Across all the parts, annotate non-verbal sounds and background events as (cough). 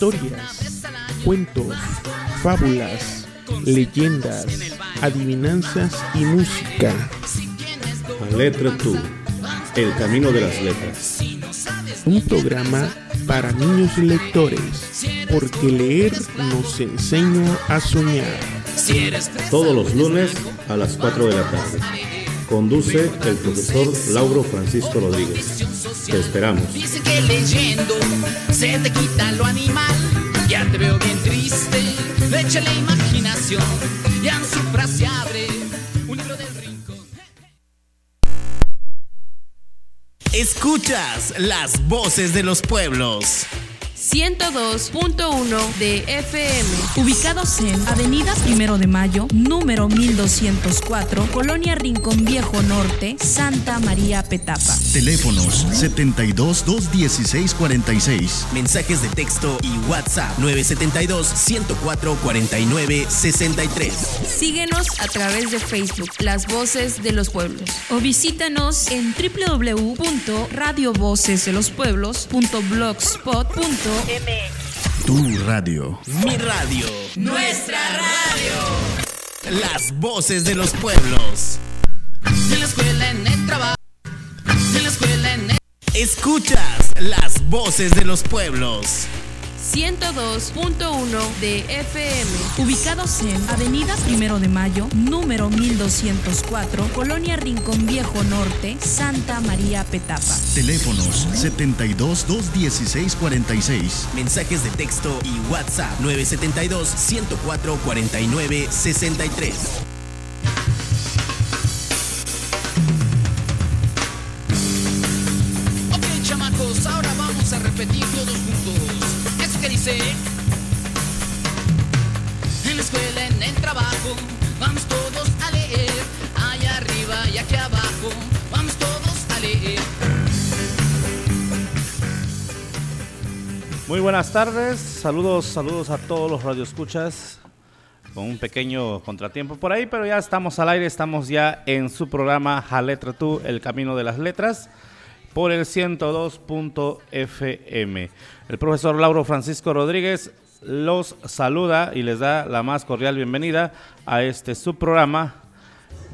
Historias, cuentos, fábulas, leyendas, adivinanzas y música. La letra tú, el camino de las letras. Un programa para niños lectores, porque leer nos enseña a soñar. Todos los lunes a las 4 de la tarde. Conduce el profesor Lauro Francisco Rodríguez. Te esperamos. Dicen que leyendo se te quita lo animal. Ya te veo bien triste, echa la imaginación. Ya en su frase abre un libro del rincón. Escuchas las voces de los pueblos. 102.1 de FM. Ubicados en Avenida Primero de Mayo, número 1204, Colonia Rincón Viejo Norte, Santa María Petapa. Teléfonos 72 216 46. Mensajes de texto y WhatsApp 972 104 49 63. Síguenos a través de Facebook, Las Voces de los Pueblos. O visítanos en Tu radio. Mi radio. Nuestra radio. Las voces de los pueblos. En la escuela, en el trabajo. En la escuela, en el... Escuchas las voces de los pueblos. 102.1 de FM. Ubicados en Avenida Primero de Mayo, número 1204, Colonia Rincón Viejo Norte, Santa María Petapa. Teléfonos 72 216 46. Mensajes de texto y WhatsApp 972 104 49 63. En la escuela, en el trabajo, vamos todos a leer. Allá arriba y aquí abajo, vamos todos a leer. Muy buenas tardes, saludos, saludos a todos los radioescuchas. Con un pequeño contratiempo por ahí, pero ya estamos al aire, estamos ya en su programa Jaletra Tú, El Camino de las Letras, por el 102.fm. El profesor Lauro Francisco Rodríguez los saluda y les da la más cordial bienvenida a este subprograma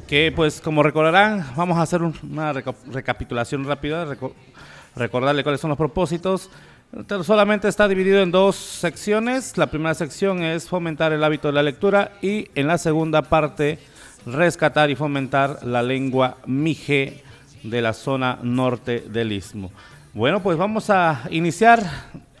que pues como recordarán vamos a hacer un- una reca- recapitulación rápida, reco- recordarle cuáles son los propósitos. Solamente está dividido en dos secciones. La primera sección es fomentar el hábito de la lectura y en la segunda parte rescatar y fomentar la lengua mije de la zona norte del istmo. Bueno, pues vamos a iniciar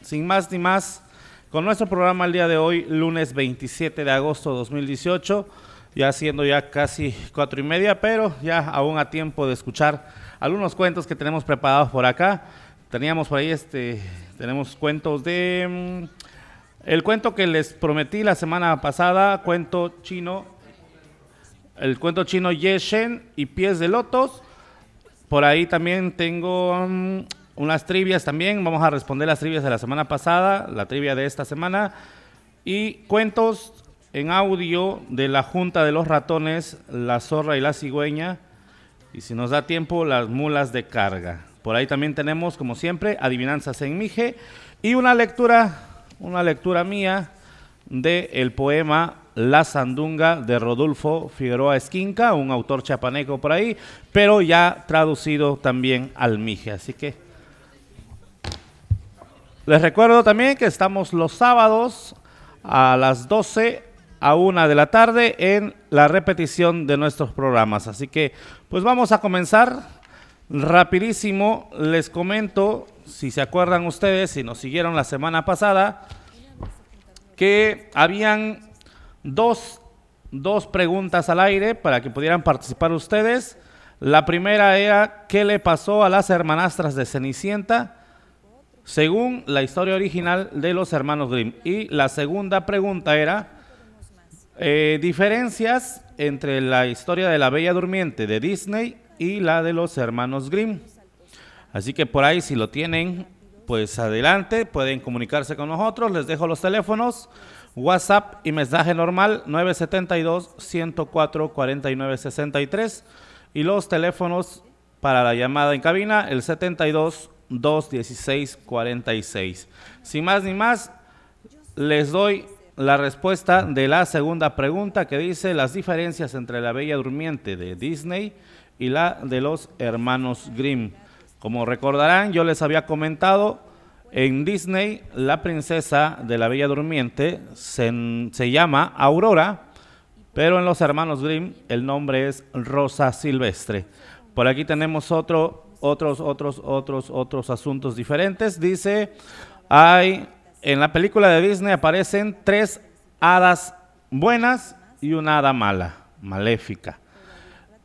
sin más ni más con nuestro programa el día de hoy, lunes 27 de agosto de 2018, ya siendo ya casi cuatro y media, pero ya aún a tiempo de escuchar algunos cuentos que tenemos preparados por acá. Teníamos por ahí este, tenemos cuentos de mm, el cuento que les prometí la semana pasada, cuento chino, el cuento chino Yeshen y pies de lotos. Por ahí también tengo mm, unas trivias también. Vamos a responder las trivias de la semana pasada, la trivia de esta semana. Y cuentos en audio de la Junta de los Ratones, la zorra y la cigüeña. Y si nos da tiempo, las mulas de carga. Por ahí también tenemos, como siempre, adivinanzas en Mije. Y una lectura, una lectura mía de el poema La Sandunga de Rodolfo Figueroa Esquinca, un autor chapaneco por ahí, pero ya traducido también al Mije. Así que les recuerdo también que estamos los sábados a las 12 a 1 de la tarde en la repetición de nuestros programas. Así que pues vamos a comenzar rapidísimo. Les comento, si se acuerdan ustedes, si nos siguieron la semana pasada, que habían dos, dos preguntas al aire para que pudieran participar ustedes. La primera era, ¿qué le pasó a las hermanastras de Cenicienta? según la historia original de los hermanos Grimm. Y la segunda pregunta era, eh, diferencias entre la historia de la Bella Durmiente de Disney y la de los hermanos Grimm. Así que por ahí si lo tienen, pues adelante, pueden comunicarse con nosotros. Les dejo los teléfonos, WhatsApp y mensaje normal 972 104 49 63 y los teléfonos para la llamada en cabina el 72 216 46. Sin más ni más, les doy la respuesta de la segunda pregunta que dice las diferencias entre la Bella Durmiente de Disney y la de los hermanos Grimm. Como recordarán, yo les había comentado, en Disney la princesa de la Bella Durmiente se, se llama Aurora, pero en los hermanos Grimm el nombre es Rosa Silvestre. Por aquí tenemos otro, otros, otros, otros, otros asuntos diferentes. Dice, hay en la película de Disney aparecen tres hadas buenas y una hada mala, maléfica.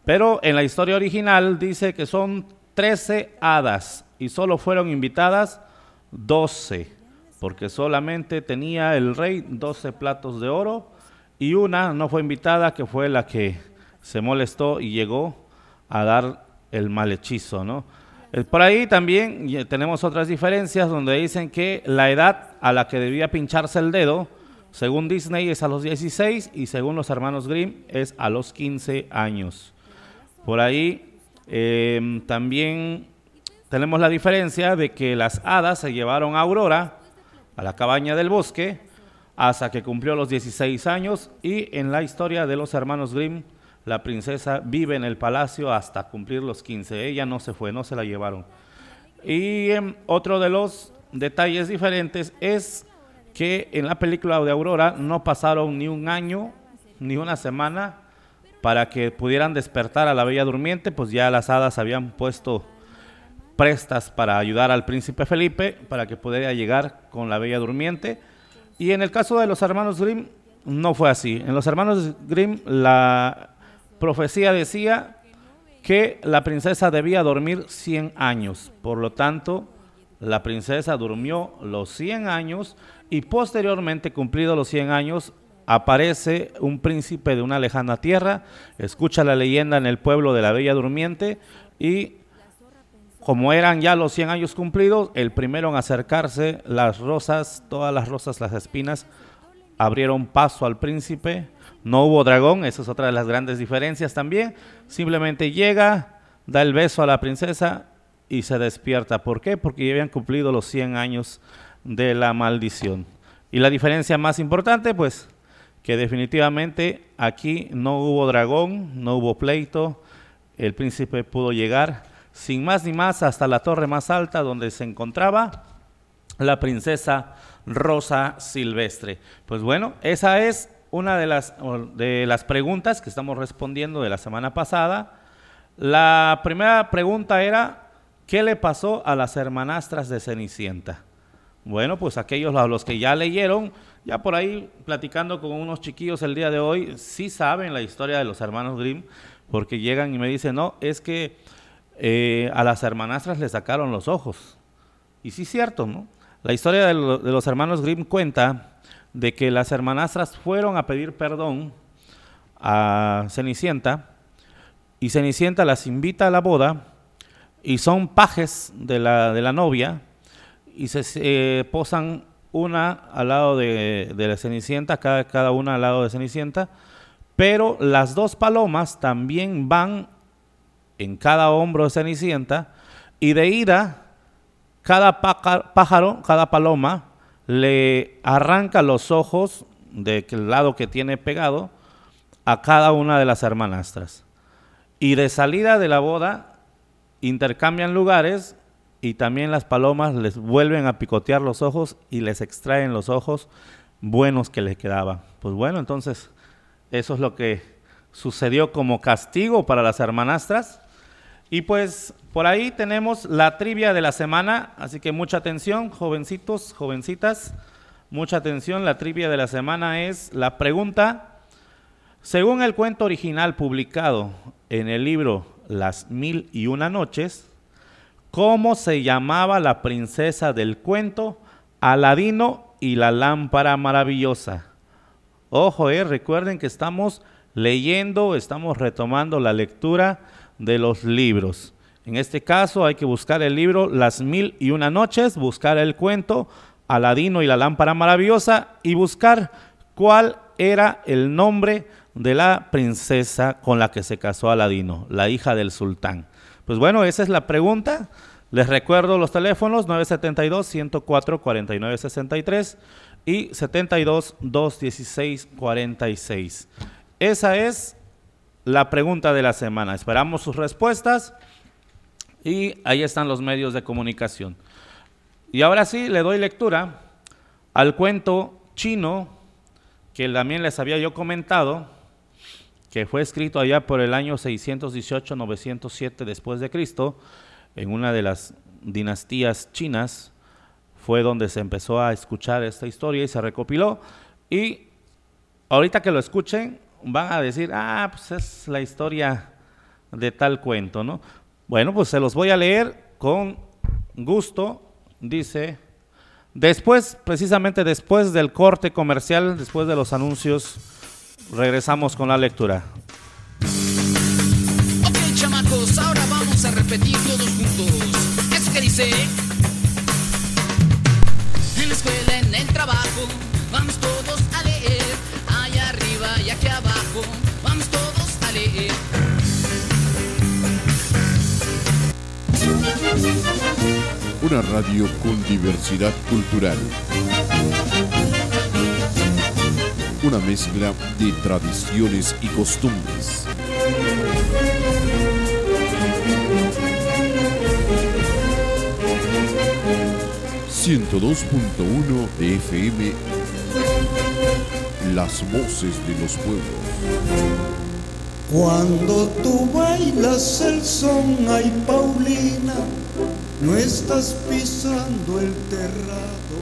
Pero en la historia original dice que son 13 hadas y solo fueron invitadas 12, porque solamente tenía el rey 12 platos de oro y una no fue invitada, que fue la que se molestó y llegó a dar el mal hechizo, ¿no? Eh, por ahí también tenemos otras diferencias donde dicen que la edad a la que debía pincharse el dedo, según Disney es a los 16 y según los hermanos Grimm es a los 15 años. Por ahí em, también tenemos la diferencia de que las hadas se llevaron a Aurora a la cabaña del bosque hasta que cumplió los 16 años y en la historia de los hermanos Grimm la princesa vive en el palacio hasta cumplir los 15. Ella no se fue, no se la llevaron. Y em, otro de los detalles diferentes es que en la película de Aurora no pasaron ni un año ni una semana para que pudieran despertar a la Bella Durmiente, pues ya las hadas habían puesto prestas para ayudar al príncipe Felipe para que pudiera llegar con la Bella Durmiente. Y en el caso de los hermanos Grimm no fue así. En los hermanos Grimm la profecía decía que la princesa debía dormir 100 años. Por lo tanto, la princesa durmió los 100 años y posteriormente, cumplidos los 100 años, aparece un príncipe de una lejana tierra, escucha la leyenda en el pueblo de la Bella Durmiente y como eran ya los 100 años cumplidos, el primero en acercarse, las rosas, todas las rosas, las espinas, abrieron paso al príncipe no hubo dragón, esa es otra de las grandes diferencias también. Simplemente llega, da el beso a la princesa y se despierta. ¿Por qué? Porque ya habían cumplido los 100 años de la maldición. Y la diferencia más importante, pues, que definitivamente aquí no hubo dragón, no hubo pleito, el príncipe pudo llegar sin más ni más hasta la torre más alta donde se encontraba la princesa Rosa Silvestre. Pues bueno, esa es una de las, de las preguntas que estamos respondiendo de la semana pasada. La primera pregunta era, ¿qué le pasó a las hermanastras de Cenicienta? Bueno, pues aquellos a los que ya leyeron, ya por ahí platicando con unos chiquillos el día de hoy, sí saben la historia de los hermanos Grimm, porque llegan y me dicen, no, es que eh, a las hermanastras le sacaron los ojos. Y sí es cierto, ¿no? La historia de, los hermanos Grimm cuenta de que las hermanastras fueron a pedir perdón a Cenicienta y Cenicienta las invita a la boda y son pajes de la, de la novia y se eh, posan una al lado de, de Cenicienta, cada, cada una al lado de Cenicienta, pero las dos palomas también van en cada hombro de Cenicienta y de ida cada pájaro, cada paloma le arranca los ojos del lado que tiene pegado a cada una de las hermanastras. Y de salida de la boda intercambian lugares y también las palomas les vuelven a picotear los ojos y les extraen los ojos buenos que les quedaban. Pues bueno, entonces eso es lo que sucedió como castigo para las hermanastras. Y pues por ahí tenemos la trivia de la semana, así que mucha atención, jovencitos, jovencitas, mucha atención. La trivia de la semana es la pregunta, según el cuento original publicado en el libro Las Mil y Una Noches, ¿cómo se llamaba la princesa del cuento Aladino y la lámpara maravillosa? Ojo, eh, recuerden que estamos leyendo, estamos retomando la lectura de los libros. En este caso hay que buscar el libro Las Mil y Una Noches, buscar el cuento Aladino y la Lámpara Maravillosa y buscar cuál era el nombre de la princesa con la que se casó Aladino, la hija del sultán. Pues bueno, esa es la pregunta. Les recuerdo los teléfonos 972-104-4963 y 72-216-46. Esa es la pregunta de la semana. Esperamos sus respuestas y ahí están los medios de comunicación. Y ahora sí, le doy lectura al cuento chino que también les había yo comentado, que fue escrito allá por el año 618-907 después de Cristo, en una de las dinastías chinas, fue donde se empezó a escuchar esta historia y se recopiló. Y ahorita que lo escuchen, van a decir, ah, pues es la historia de tal cuento, ¿no? Bueno, pues se los voy a leer con gusto. Dice, después, precisamente después del corte comercial, después de los anuncios, regresamos con la lectura. Ok, chamacos, ahora vamos a repetir todos juntos. Eso que dice. Una radio con diversidad cultural. Una mezcla de tradiciones y costumbres. ...102.1 de FM... Las voces de los pueblos. Cuando tú bailas el son, ay Paulina, no estás pisando el terrado.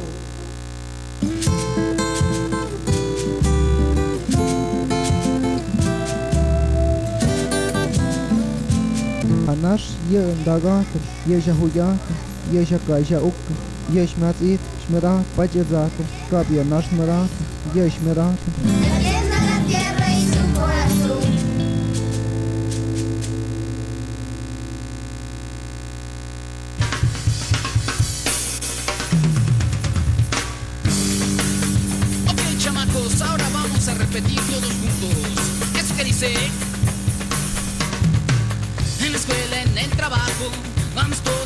Anash ye ndagater, ye jahuyater, ye jakaja ukka, ye shmatzit, shmerat, pachezater, kapia nash merater, ye shmerater. Vamos todos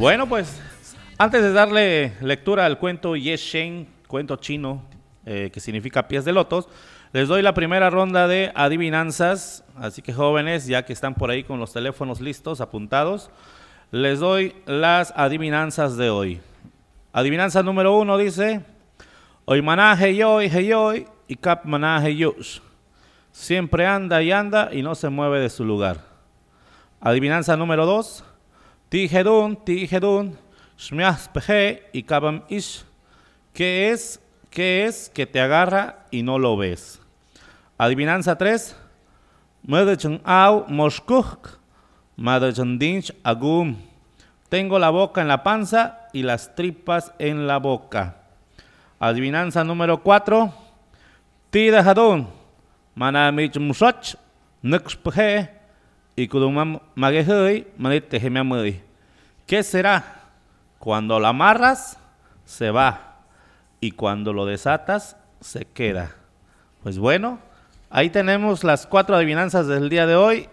Bueno, pues antes de darle lectura al cuento Yeshen, cuento chino eh, que significa pies de lotos, les doy la primera ronda de adivinanzas. Así que jóvenes, ya que están por ahí con los teléfonos listos, apuntados, les doy las adivinanzas de hoy. Adivinanza número uno dice: Hoy manaje yo y hoy y cap manaje yus. Siempre anda y anda y no se mueve de su lugar. Adivinanza número 2. Tijedun, tijedun, shmias y kabam ish. ¿Qué es? ¿Qué es que te agarra y no lo ves? Adivinanza 3. Medechan au moshkuk, madechan dinch agum. Tengo la boca en la panza y las tripas en la boca. Adivinanza número 4. Tidajadun, manamich musoch, nexpeje y manitejemiamui. ¿Qué será? Cuando lo amarras, se va. Y cuando lo desatas, se queda. Pues bueno, ahí tenemos las cuatro adivinanzas del día de hoy.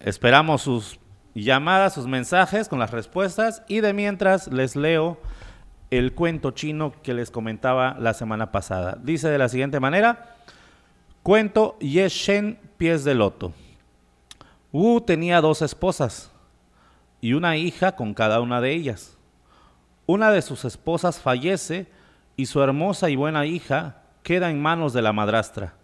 Esperamos sus llamadas, sus mensajes con las respuestas. Y de mientras les leo el cuento chino que les comentaba la semana pasada. Dice de la siguiente manera, cuento Yeshen Pies de Loto. Wu tenía dos esposas y una hija con cada una de ellas. Una de sus esposas fallece y su hermosa y buena hija queda en manos de la madrastra,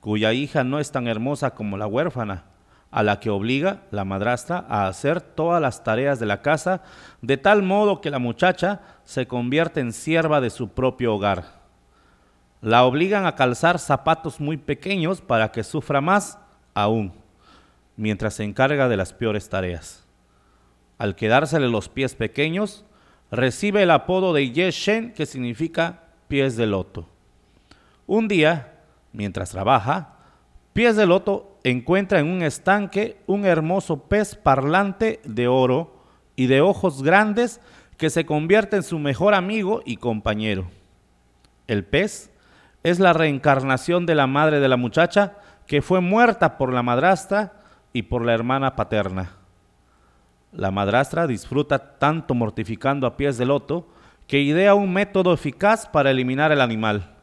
cuya hija no es tan hermosa como la huérfana, a la que obliga la madrastra a hacer todas las tareas de la casa, de tal modo que la muchacha se convierte en sierva de su propio hogar. La obligan a calzar zapatos muy pequeños para que sufra más aún. Mientras se encarga de las peores tareas. Al quedársele los pies pequeños, recibe el apodo de Yeshen, que significa pies de loto. Un día, mientras trabaja, Pies de Loto encuentra en un estanque un hermoso pez parlante de oro y de ojos grandes que se convierte en su mejor amigo y compañero. El pez es la reencarnación de la madre de la muchacha que fue muerta por la madrastra y por la hermana paterna. La madrastra disfruta tanto mortificando a pies de loto que idea un método eficaz para eliminar el animal.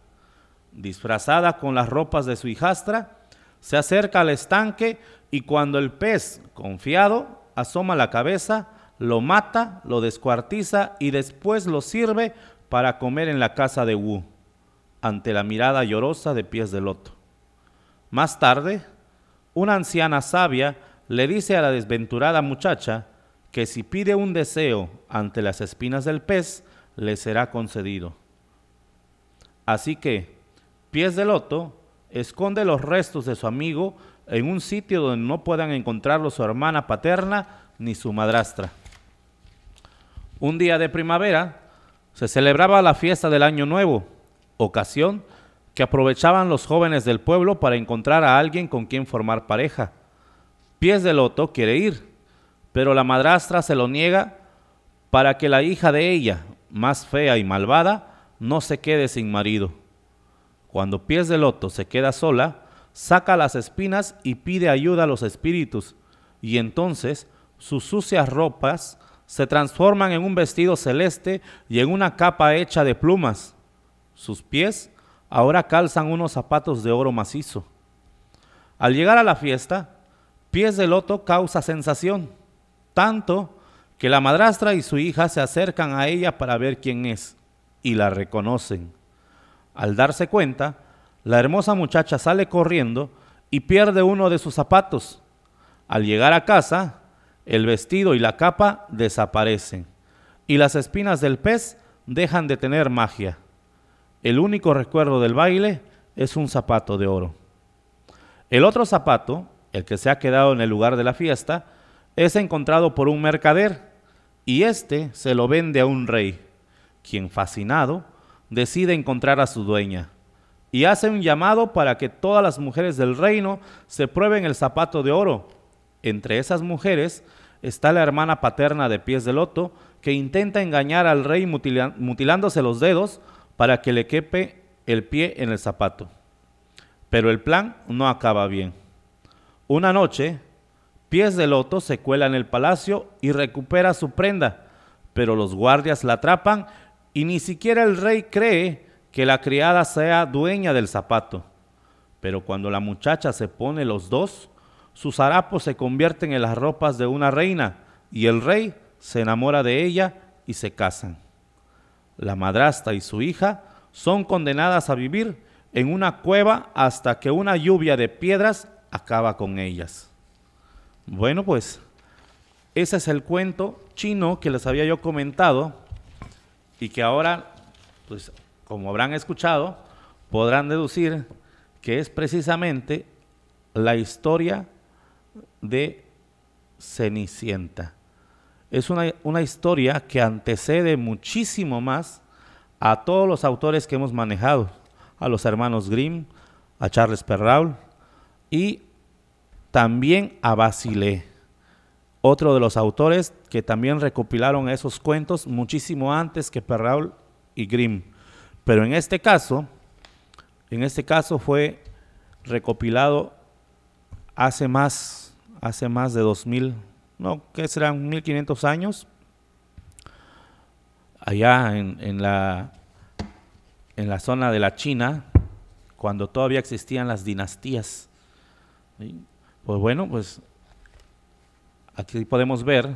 Disfrazada con las ropas de su hijastra, se acerca al estanque y cuando el pez, confiado, asoma la cabeza, lo mata, lo descuartiza y después lo sirve para comer en la casa de Wu, ante la mirada llorosa de pies de loto. Más tarde, una anciana sabia le dice a la desventurada muchacha que si pide un deseo ante las espinas del pez, le será concedido. Así que, pies de loto, esconde los restos de su amigo en un sitio donde no puedan encontrarlo su hermana paterna ni su madrastra. Un día de primavera se celebraba la fiesta del Año Nuevo, ocasión que aprovechaban los jóvenes del pueblo para encontrar a alguien con quien formar pareja. Pies de Loto quiere ir, pero la madrastra se lo niega para que la hija de ella, más fea y malvada, no se quede sin marido. Cuando Pies de Loto se queda sola, saca las espinas y pide ayuda a los espíritus, y entonces sus sucias ropas se transforman en un vestido celeste y en una capa hecha de plumas. Sus pies ahora calzan unos zapatos de oro macizo. Al llegar a la fiesta, Pies de Loto causa sensación, tanto que la madrastra y su hija se acercan a ella para ver quién es, y la reconocen. Al darse cuenta, la hermosa muchacha sale corriendo y pierde uno de sus zapatos. Al llegar a casa, el vestido y la capa desaparecen y las espinas del pez dejan de tener magia. El único recuerdo del baile es un zapato de oro. El otro zapato, el que se ha quedado en el lugar de la fiesta, es encontrado por un mercader y éste se lo vende a un rey, quien fascinado decide encontrar a su dueña y hace un llamado para que todas las mujeres del reino se prueben el zapato de oro. Entre esas mujeres está la hermana paterna de pies de loto que intenta engañar al rey mutilándose los dedos para que le quepe el pie en el zapato. Pero el plan no acaba bien. Una noche, Pies de Loto se cuela en el palacio y recupera su prenda, pero los guardias la atrapan y ni siquiera el rey cree que la criada sea dueña del zapato. Pero cuando la muchacha se pone los dos, sus harapos se convierten en las ropas de una reina y el rey se enamora de ella y se casan. La madrastra y su hija son condenadas a vivir en una cueva hasta que una lluvia de piedras acaba con ellas. Bueno, pues ese es el cuento chino que les había yo comentado y que ahora, pues como habrán escuchado, podrán deducir que es precisamente la historia de Cenicienta. Es una, una historia que antecede muchísimo más a todos los autores que hemos manejado, a los hermanos Grimm, a Charles Perrault y también a Basile, otro de los autores que también recopilaron esos cuentos muchísimo antes que Perrault y Grimm. Pero en este caso, en este caso fue recopilado hace más, hace más de 2000, no, ¿qué serán? 1500 años, allá en, en la, en la zona de la China, cuando todavía existían las dinastías. Pues bueno, pues aquí podemos ver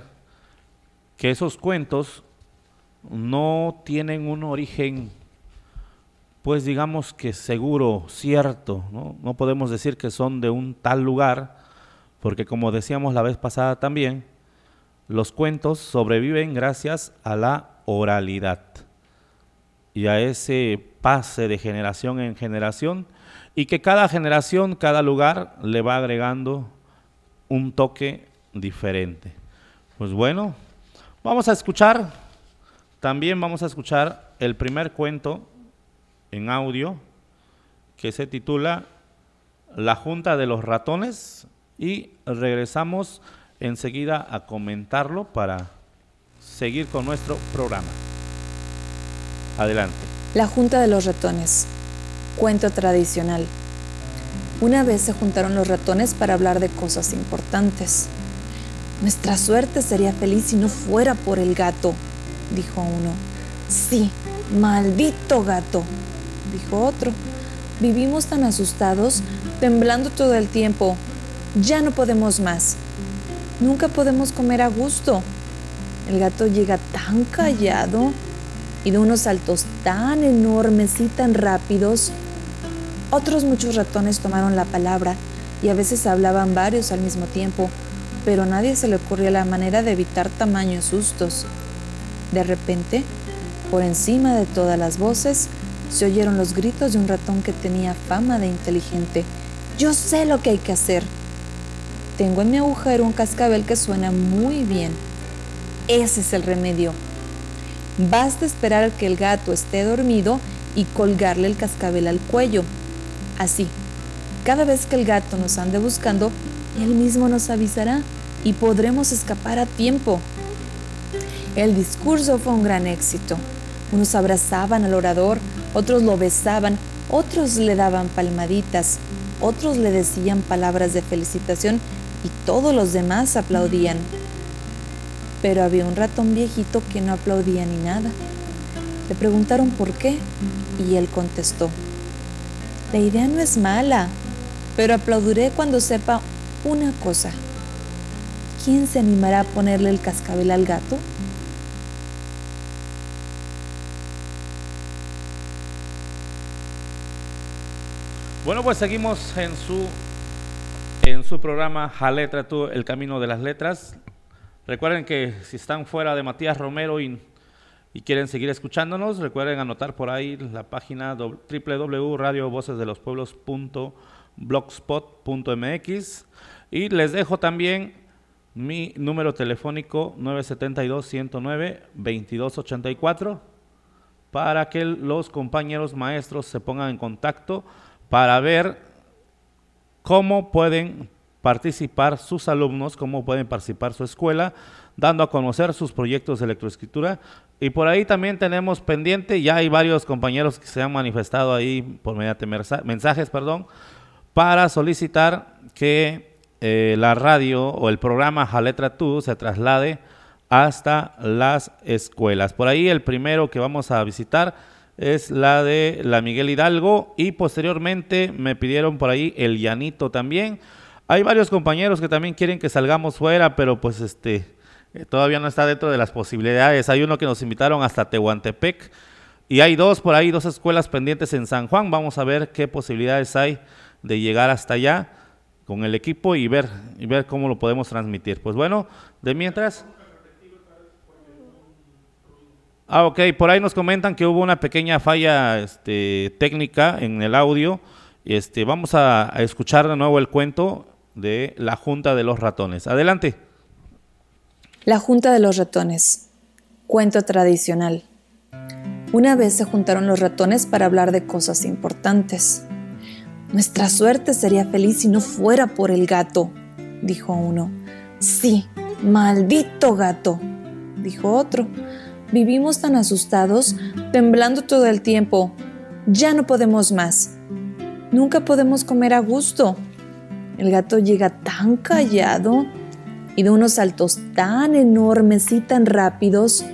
que esos cuentos no tienen un origen, pues digamos que seguro, cierto, ¿no? No podemos decir que son de un tal lugar, porque como decíamos la vez pasada también, los cuentos sobreviven gracias a la oralidad y a ese pase de generación en generación y que cada generación, cada lugar le va agregando un toque diferente. Pues bueno, vamos a escuchar, también vamos a escuchar el primer cuento en audio que se titula La Junta de los Ratones y regresamos enseguida a comentarlo para seguir con nuestro programa. Adelante. La Junta de los Ratones. Cuento tradicional. Una vez se juntaron los ratones para hablar de cosas importantes. Nuestra suerte sería feliz si no fuera por el gato, dijo uno. Sí, maldito gato, dijo otro. Vivimos tan asustados, temblando todo el tiempo. Ya no podemos más. Nunca podemos comer a gusto. El gato llega tan callado y de unos saltos tan enormes y tan rápidos. Otros muchos ratones tomaron la palabra y a veces hablaban varios al mismo tiempo, pero a nadie se le ocurrió la manera de evitar tamaños sustos. De repente, por encima de todas las voces, se oyeron los gritos de un ratón que tenía fama de inteligente. Yo sé lo que hay que hacer. Tengo en mi agujero un cascabel que suena muy bien. Ese es el remedio. Basta esperar que el gato esté dormido y colgarle el cascabel al cuello. Así, cada vez que el gato nos ande buscando, él mismo nos avisará y podremos escapar a tiempo. El discurso fue un gran éxito. Unos abrazaban al orador, otros lo besaban, otros le daban palmaditas, otros le decían palabras de felicitación y todos los demás aplaudían. Pero había un ratón viejito que no aplaudía ni nada. Le preguntaron por qué y él contestó, la idea no es mala, pero aplaudiré cuando sepa una cosa. ¿Quién se animará a ponerle el cascabel al gato? Bueno, pues seguimos en su en su programa Jaletra tú, el camino de las letras. Recuerden que si están fuera de Matías Romero y, quieren seguir escuchándonos, recuerden anotar por ahí la página www.radiovocesdelospueblos.blogspot.mx y les dejo también mi número telefónico 972-109-2284 para que los compañeros maestros se pongan en contacto para ver cómo pueden participar sus alumnos, cómo pueden participar su escuela, dando a conocer sus proyectos de electroescritura. Y por ahí también tenemos pendiente, ya hay varios compañeros que se han manifestado ahí por mediante mensajes, perdón, para solicitar que eh, la radio o el programa Jaletra Tú se traslade hasta las escuelas. Por ahí el primero que vamos a visitar es la de la Miguel Hidalgo y posteriormente me pidieron por ahí el Llanito también. Hay varios compañeros que también quieren que salgamos fuera, pero pues este eh, todavía no está dentro de las posibilidades. Hay uno que nos invitaron hasta Tehuantepec y hay dos por ahí, dos escuelas pendientes en San Juan. Vamos a ver qué posibilidades hay de llegar hasta allá con el equipo y ver y ver cómo lo podemos transmitir. Pues bueno, de mientras Ah, ok, por ahí nos comentan que hubo una pequeña falla este, técnica en el audio. Este, vamos a, a escuchar de nuevo el cuento de la Junta de los Ratones. Adelante. La Junta de los Ratones. Cuento tradicional. Una vez se juntaron los ratones para hablar de cosas importantes. Nuestra suerte sería feliz si no fuera por el gato, dijo uno. Sí, maldito gato, dijo otro. Vivimos tan asustados, temblando todo el tiempo. Ya no podemos más. Nunca podemos comer a gusto. El gato llega tan callado y de unos saltos tan enormes y tan rápidos.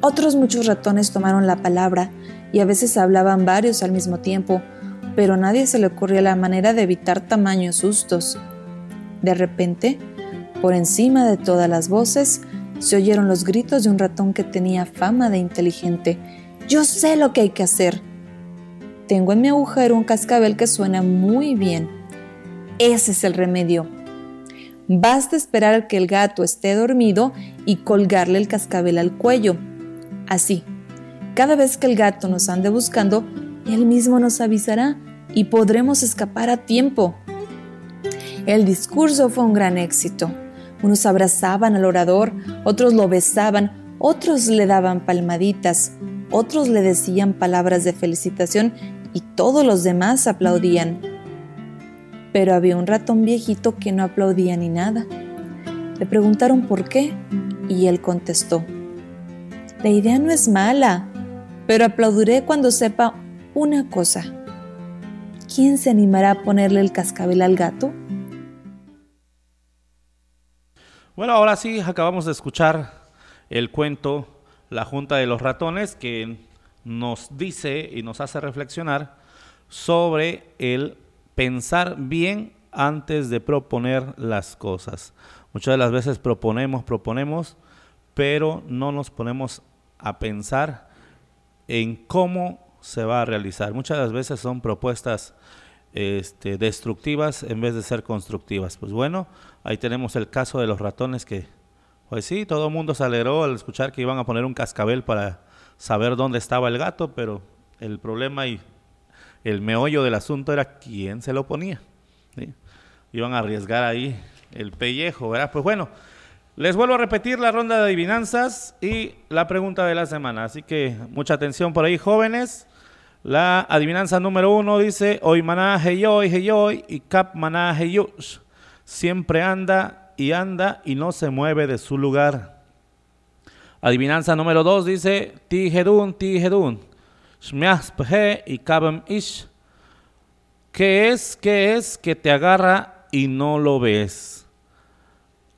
Otros muchos ratones tomaron la palabra y a veces hablaban varios al mismo tiempo, pero a nadie se le ocurrió la manera de evitar tamaños sustos. De repente, por encima de todas las voces, se oyeron los gritos de un ratón que tenía fama de inteligente. Yo sé lo que hay que hacer. Tengo en mi agujero un cascabel que suena muy bien. Ese es el remedio. Basta esperar que el gato esté dormido y colgarle el cascabel al cuello. Así, cada vez que el gato nos ande buscando, él mismo nos avisará y podremos escapar a tiempo. El discurso fue un gran éxito. Unos abrazaban al orador, otros lo besaban, otros le daban palmaditas, otros le decían palabras de felicitación y todos los demás aplaudían. Pero había un ratón viejito que no aplaudía ni nada. Le preguntaron por qué y él contestó, la idea no es mala, pero aplaudiré cuando sepa una cosa. ¿Quién se animará a ponerle el cascabel al gato? Bueno, ahora sí, acabamos de escuchar el cuento La Junta de los Ratones que nos dice y nos hace reflexionar sobre el pensar bien antes de proponer las cosas. Muchas de las veces proponemos, proponemos, pero no nos ponemos a pensar en cómo se va a realizar. Muchas de las veces son propuestas este, destructivas en vez de ser constructivas. Pues bueno, ahí tenemos el caso de los ratones que, pues sí, todo el mundo se alegró al escuchar que iban a poner un cascabel para saber dónde estaba el gato, pero el problema y el meollo del asunto era quién se lo ponía. Iban a arriesgar ahí el pellejo, ¿verdad? Pues bueno, les vuelvo a repetir la ronda de adivinanzas y la pregunta de la semana. Así que mucha atención por ahí, jóvenes. La adivinanza número uno dice, hoy maná heyoy heyoy y cap maná heyush. Siempre anda y anda y no se mueve de su lugar. Adivinanza número dos dice, ti hedun, ti hedun. Shmias pehe y kabem ish. ¿Qué es, qué es que te agarra y no lo ves?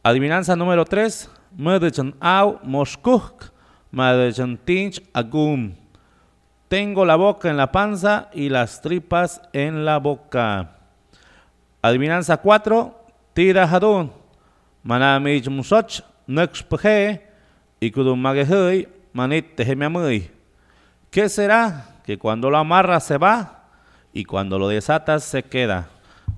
Adivinanza número 3. Medechan au moshkuk, medechan tinch agum. Tengo la boca en la panza y las tripas en la boca. Adivinanza 4. Tira y manit. ¿Qué será? Que cuando lo amarras se va y cuando lo desatas se queda.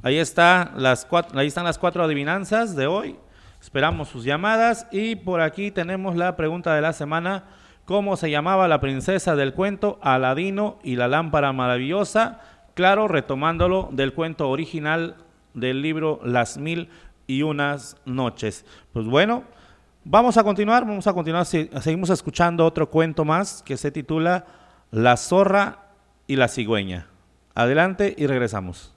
Ahí, está las cuatro, ahí están las cuatro adivinanzas de hoy. Esperamos sus llamadas y por aquí tenemos la pregunta de la semana. ¿Cómo se llamaba la princesa del cuento Aladino y la lámpara maravillosa? Claro, retomándolo del cuento original del libro Las mil y unas noches. Pues bueno, vamos a continuar, vamos a continuar, seguimos escuchando otro cuento más que se titula La zorra y la cigüeña. Adelante y regresamos.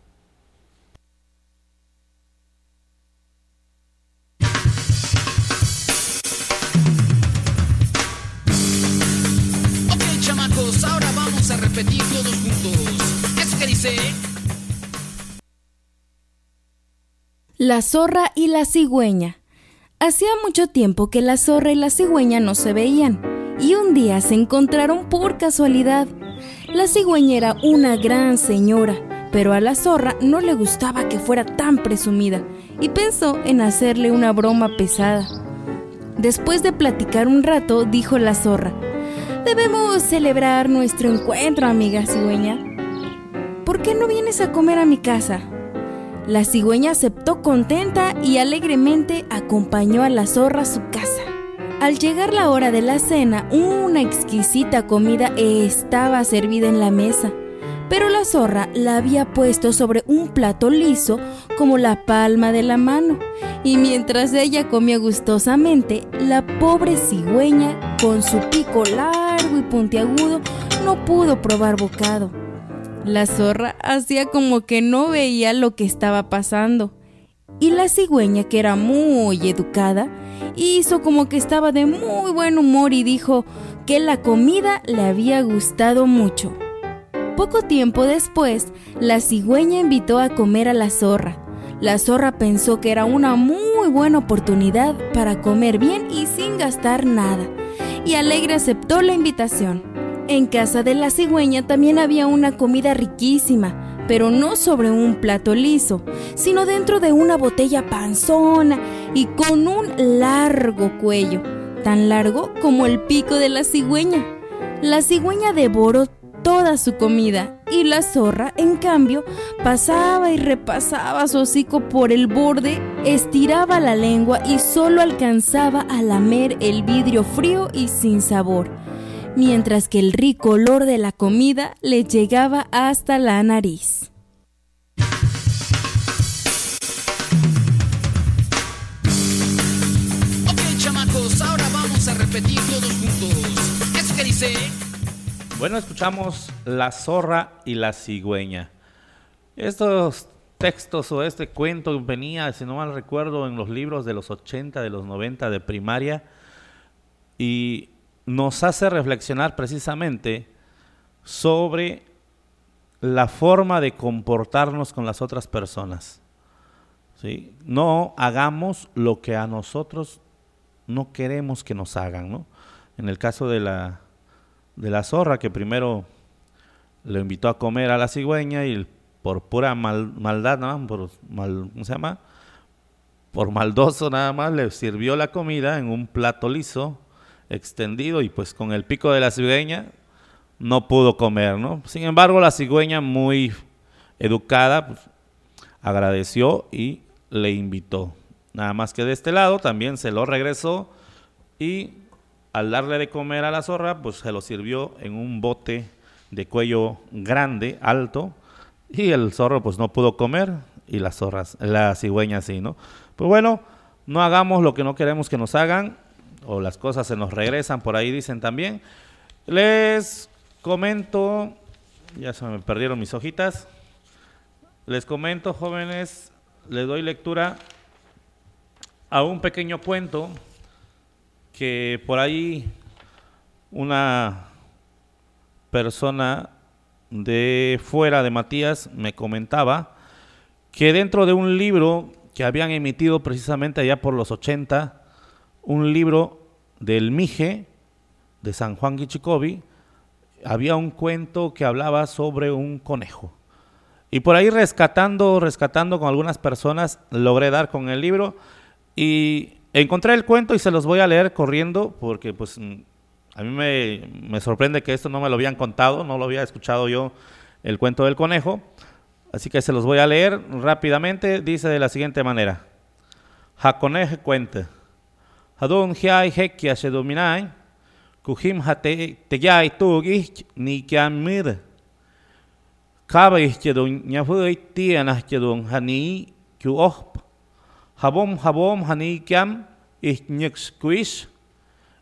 La zorra y la cigüeña. Hacía mucho tiempo que la zorra y la cigüeña no se veían, y un día se encontraron por casualidad. La cigüeña era una gran señora, pero a la zorra no le gustaba que fuera tan presumida, y pensó en hacerle una broma pesada. Después de platicar un rato, dijo la zorra, Debemos celebrar nuestro encuentro, amiga cigüeña. ¿Por qué no vienes a comer a mi casa? La cigüeña aceptó contenta y alegremente acompañó a la zorra a su casa. Al llegar la hora de la cena, una exquisita comida estaba servida en la mesa, pero la zorra la había puesto sobre un plato liso como la palma de la mano, y mientras ella comía gustosamente, la pobre cigüeña, con su pico largo y puntiagudo, no pudo probar bocado. La zorra hacía como que no veía lo que estaba pasando. Y la cigüeña, que era muy educada, hizo como que estaba de muy buen humor y dijo que la comida le había gustado mucho. Poco tiempo después, la cigüeña invitó a comer a la zorra. La zorra pensó que era una muy buena oportunidad para comer bien y sin gastar nada, y alegre aceptó la invitación. En casa de la cigüeña también había una comida riquísima, pero no sobre un plato liso, sino dentro de una botella panzona y con un largo cuello, tan largo como el pico de la cigüeña. La cigüeña devoró toda su comida y la zorra, en cambio, pasaba y repasaba su hocico por el borde, estiraba la lengua y solo alcanzaba a lamer el vidrio frío y sin sabor mientras que el rico olor de la comida le llegaba hasta la nariz. Ok, chamacos, ahora vamos a repetir todos juntos. ¿Eso dice? Bueno, escuchamos La zorra y la cigüeña. Estos textos o este cuento venía, si no mal recuerdo, en los libros de los 80, de los 90 de primaria. Y nos hace reflexionar precisamente sobre la forma de comportarnos con las otras personas. ¿sí? No hagamos lo que a nosotros no queremos que nos hagan. ¿no? En el caso de la, de la zorra, que primero le invitó a comer a la cigüeña y por pura mal- maldad, ¿no? por mal, ¿cómo se llama? Por maldoso nada más le sirvió la comida en un plato liso, extendido y pues con el pico de la cigüeña no pudo comer, ¿no? Sin embargo, la cigüeña muy educada pues, agradeció y le invitó. Nada más que de este lado también se lo regresó y al darle de comer a la zorra, pues se lo sirvió en un bote de cuello grande, alto, y el zorro pues no pudo comer y las zorras, la cigüeña sí, ¿no? Pues bueno, no hagamos lo que no queremos que nos hagan o las cosas se nos regresan, por ahí dicen también. Les comento, ya se me perdieron mis hojitas. Les comento, jóvenes, les doy lectura a un pequeño cuento que por ahí una persona de fuera de Matías me comentaba que dentro de un libro que habían emitido precisamente allá por los 80, un libro del Mije de San Juan Guichicobi, había un cuento que hablaba sobre un conejo. Y por ahí rescatando, rescatando con algunas personas, logré dar con el libro y encontré el cuento y se los voy a leer corriendo porque pues a mí me, me sorprende que esto no me lo habían contado, no lo había escuchado yo el cuento del conejo. Así que se los voy a leer rápidamente. Dice de la siguiente manera. Hakoneje cuenta. Hadun hiai hekia se dominai. Kuhim hate te yai tu ich ni kian mir. Kaba ich don nyafui tiana don hani ku ohp. Habom habom hani kiam ich nyek squish.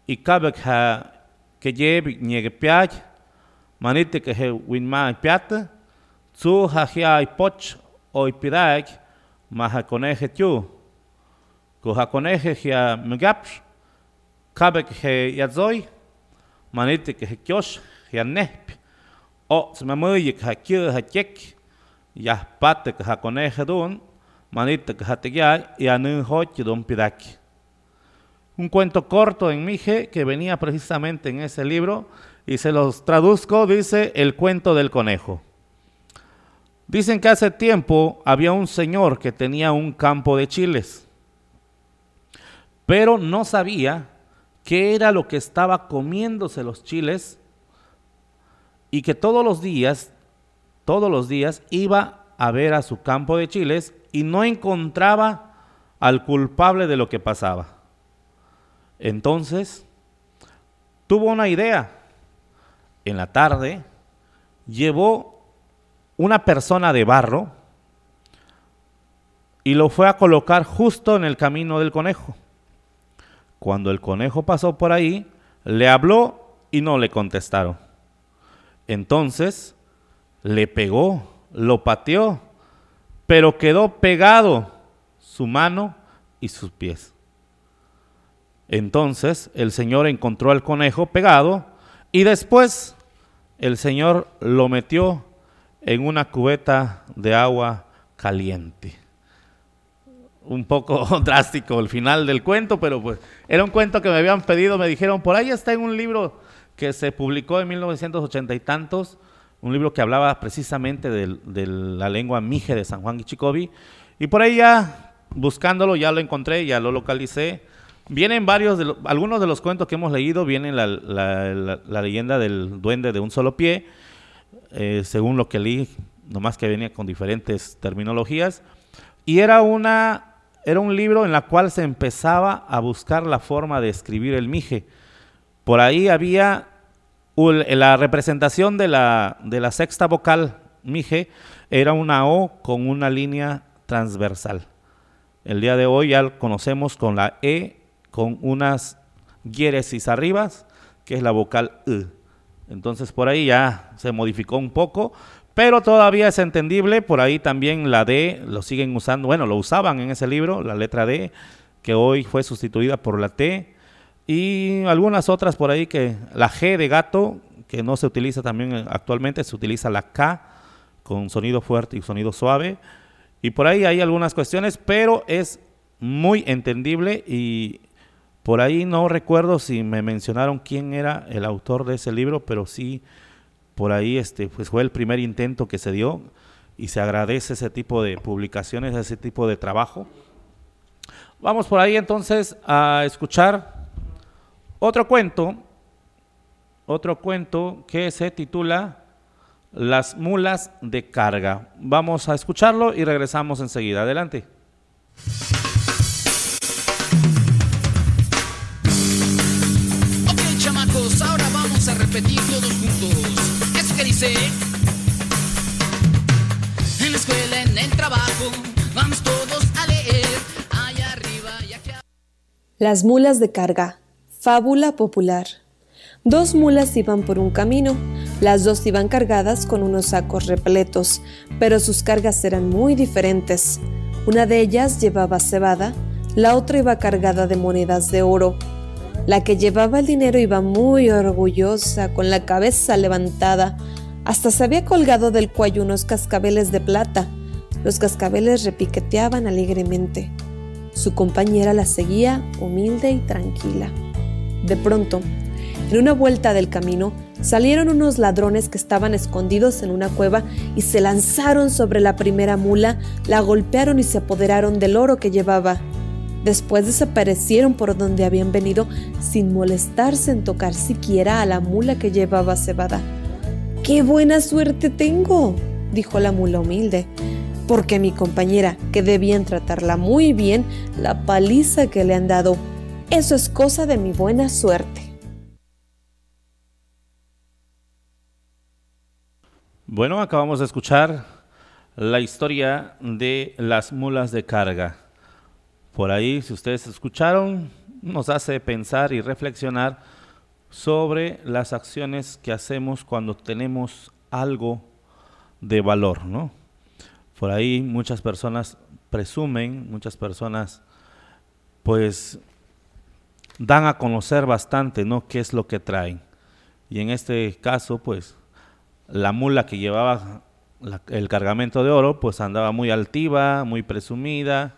Y kabek ha que lleve nyek piach. Manite que he winma piata. Tsu hajiai poch oi pidaik mahakoneje tyu. Kuhakoneje hia mgaps. Kabek he yazoi. Manite he kyosh hia nehp. O smamuyik ha kyu ha chek. Yah pate que hakoneje dun. Manite que hategiai y anu hoch pidak. Un cuento corto en Mije que venía precisamente en ese libro y se los traduzco, dice El cuento del conejo. Dicen que hace tiempo había un señor que tenía un campo de chiles, pero no sabía qué era lo que estaba comiéndose los chiles y que todos los días, todos los días iba a ver a su campo de chiles y no encontraba al culpable de lo que pasaba. Entonces, tuvo una idea. En la tarde, llevó una persona de barro y lo fue a colocar justo en el camino del conejo. Cuando el conejo pasó por ahí, le habló y no le contestaron. Entonces le pegó, lo pateó, pero quedó pegado su mano y sus pies. Entonces el Señor encontró al conejo pegado y después el Señor lo metió en una cubeta de agua caliente. Un poco (laughs) drástico el final del cuento, pero pues era un cuento que me habían pedido, me dijeron, por ahí está en un libro que se publicó en 1980 y tantos, un libro que hablaba precisamente del- de, la lengua mije de San Juan Guichicobi, y por ahí ya buscándolo ya lo encontré, ya lo localicé. Vienen varios, de lo- algunos de los cuentos que hemos leído, vienen la, la- la- la leyenda del duende de un solo pie, eh, según lo que leí, nomás que venía con diferentes terminologías. Y era, una, era un libro en la cual se empezaba a buscar la forma de escribir el mije. Por ahí había la representación de la, de la sexta vocal mije, era una O con una línea transversal. El día de hoy ya conocemos con la E con unas Guieresis arribas, que es la vocal E. Entonces por ahí ya se modificó un poco, pero todavía es entendible. Por ahí también la D lo siguen usando, bueno, lo usaban en ese libro, la letra D, que hoy fue sustituida por la T. Y algunas otras por ahí que la G de gato, que no se utiliza también eh, actualmente, se utiliza la K con sonido fuerte y sonido suave. Y por ahí hay algunas cuestiones, pero es muy entendible y por ahí no recuerdo si me mencionaron quién era el autor de ese libro, pero sí por ahí este pues fue el primer intento que se dio y se agradece ese tipo de publicaciones, ese tipo de trabajo. Vamos por ahí entonces a escuchar otro cuento, otro cuento que se titula Las mulas de carga. Vamos a escucharlo y regresamos enseguida. Adelante. Las mulas de carga. Fábula popular. Dos mulas iban por un camino. Las dos iban cargadas con unos sacos repletos, pero sus cargas eran muy diferentes. Una de ellas llevaba cebada, la otra iba cargada de monedas de oro. La que llevaba el dinero iba muy orgullosa, con la cabeza levantada. Hasta se había colgado del cuello unos cascabeles de plata. Los cascabeles repiqueteaban alegremente. Su compañera la seguía humilde y tranquila. De pronto, en una vuelta del camino, salieron unos ladrones que estaban escondidos en una cueva y se lanzaron sobre la primera mula, la golpearon y se apoderaron del oro que llevaba. Después desaparecieron por donde habían venido sin molestarse en tocar siquiera a la mula que llevaba cebada. ¡Qué buena suerte tengo! dijo la mula humilde, porque mi compañera, que debían tratarla muy bien, la paliza que le han dado, eso es cosa de mi buena suerte. Bueno, acabamos de escuchar la historia de las mulas de carga. Por ahí, si ustedes escucharon, nos hace pensar y reflexionar sobre las acciones que hacemos cuando tenemos algo de valor, ¿no? Por ahí muchas personas presumen, muchas personas pues dan a conocer bastante, ¿no? qué es lo que traen. Y en este caso, pues la mula que llevaba el cargamento de oro, pues andaba muy altiva, muy presumida,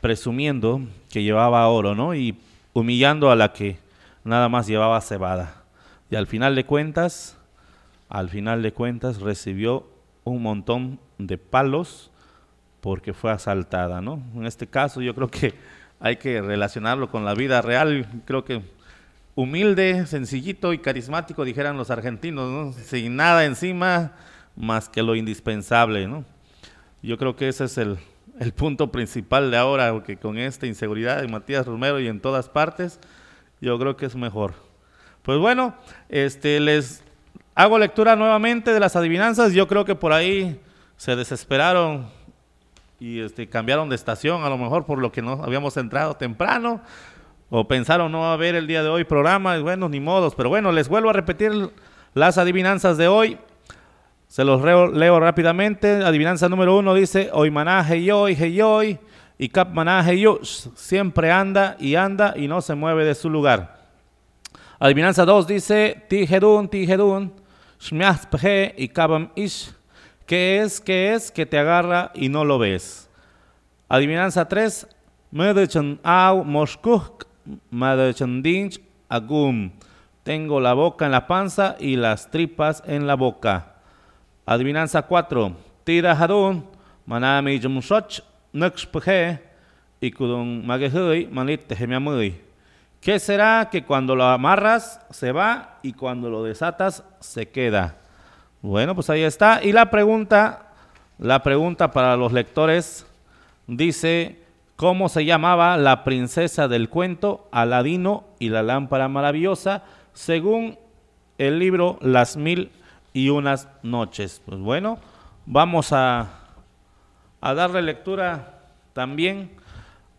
presumiendo que llevaba oro, ¿no? Y humillando a la que nada más llevaba cebada. Y al final de cuentas, al final de cuentas recibió un montón de palos porque fue asaltada, ¿no? En este caso yo creo que hay que relacionarlo con la vida real, creo que humilde, sencillito y carismático, dijeran los argentinos, ¿no? Sin nada encima más que lo indispensable, ¿no? Yo creo que ese es el, el punto principal de ahora, porque con esta inseguridad de Matías Romero y en todas partes, yo creo que es mejor. Pues bueno, este les hago lectura nuevamente de las adivinanzas. Yo creo que por ahí se desesperaron y este, cambiaron de estación, a lo mejor por lo que no habíamos entrado temprano, o pensaron no haber el día de hoy programa, y bueno, ni modos, pero bueno, les vuelvo a repetir las adivinanzas de hoy. Se los leo, rápidamente. Adivinanza número uno dice, hoy manaje yoy, yoy, y cap manaje yo, siempre anda y anda y no se mueve de su lugar. Adivinanza 2 dice, tijedun, tijedun, y kabam ish, que es, que es, que te agarra y no lo ves. Adivinanza 3, medechan au moshkuh, medechan dinch agum. Tengo la boca en la panza y las tripas en la boca. Adivinanza 4, tira hadun, manami jumshoch, nexpeje, y kudun magehui, manit tejemiamui. ¿Qué será que cuando lo amarras se va y cuando lo desatas se queda? Bueno, pues ahí está. Y la pregunta, la pregunta para los lectores dice, ¿cómo se llamaba la princesa del cuento Aladino y la lámpara maravillosa según el libro Las mil y unas noches? Pues bueno, vamos a, a darle lectura también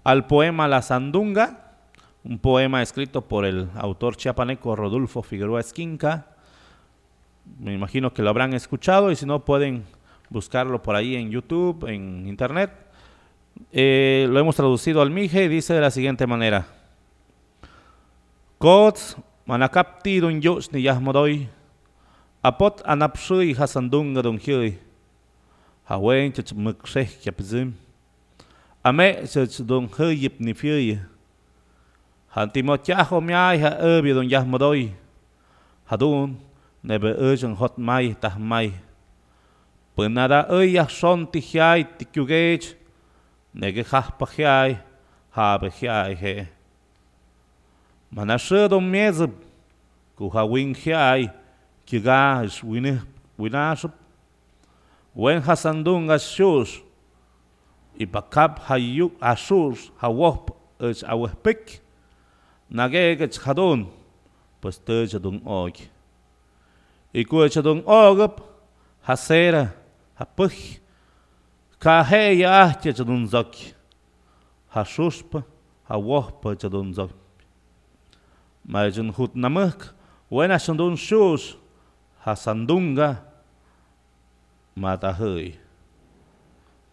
al poema La Sandunga un poema escrito por el autor chiapaneco Rodolfo Figueroa Esquinca. Me imagino que lo habrán escuchado y si no pueden buscarlo por ahí en YouTube, en internet. Eh, lo hemos traducido al mije y dice de la siguiente manera. Kots manakapti dun ni yahmodoy. Apot anapsui hasandunga dun hyui. Hawen chach muksheh kyapzim. Ame chach dun hyip ni fyui. Hantimo chajo miai ha öbi don yah modoi. Hadun nebe öjön hot mai tah mai. Pönada öjah son tihjai tikjugej. Nege hahpa hjai habe hjai he. Manashe don miezib. Kuha win hjai. Kiga is winih winashub. Wen hasandunga shush. Ipakap hayuk ashus hawop öj awehpek. Ipakap hadun, pues tejadung og. Iku echadung ogap, hasera, hapuch, ka he ya te jadun zak, ha shuspa, ha wahpa jadun zak. Ma jun hut wena shandun shus, ha sandunga, mata hey.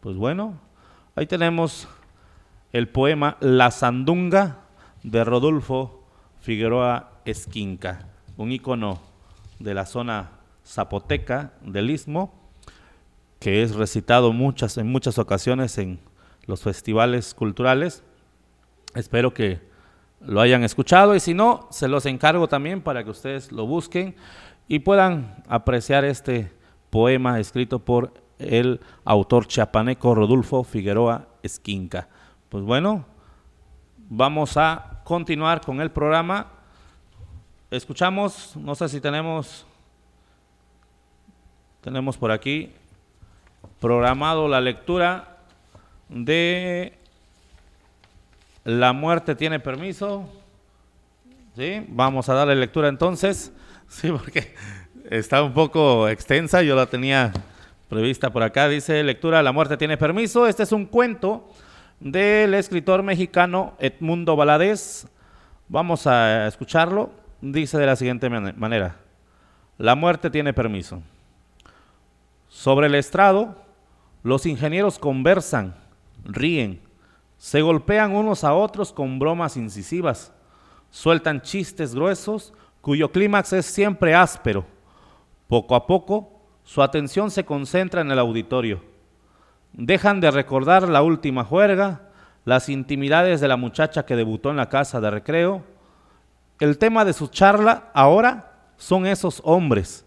Pues bueno, ahí tenemos el poema La Sandunga de Rodolfo Figueroa Esquinca, un icono de la zona zapoteca del Istmo, que es recitado muchas, en muchas ocasiones en los festivales culturales. Espero que lo hayan escuchado y si no, se los encargo también para que ustedes lo busquen y puedan apreciar este poema escrito por el autor chiapaneco Rodolfo Figueroa Esquinca. Pues bueno, vamos a continuar con el programa. Escuchamos, no sé si tenemos tenemos por aquí programado la lectura de La muerte tiene permiso. ¿Sí? Vamos a darle lectura entonces. (laughs) Sí, porque está un poco extensa. Yo la tenía prevista por acá. Dice lectura La muerte tiene permiso. Este es un cuento del escritor mexicano Edmundo Valadez. Vamos a escucharlo. Dice de la siguiente manera. La muerte tiene permiso. Sobre el estrado, los ingenieros conversan, ríen, se golpean unos a otros con bromas incisivas, sueltan chistes gruesos cuyo clímax es siempre áspero. Poco a poco, su atención se concentra en el auditorio. Dejan de recordar la última juerga, las intimidades de la muchacha que debutó en la casa de recreo. El tema de su charla ahora son esos hombres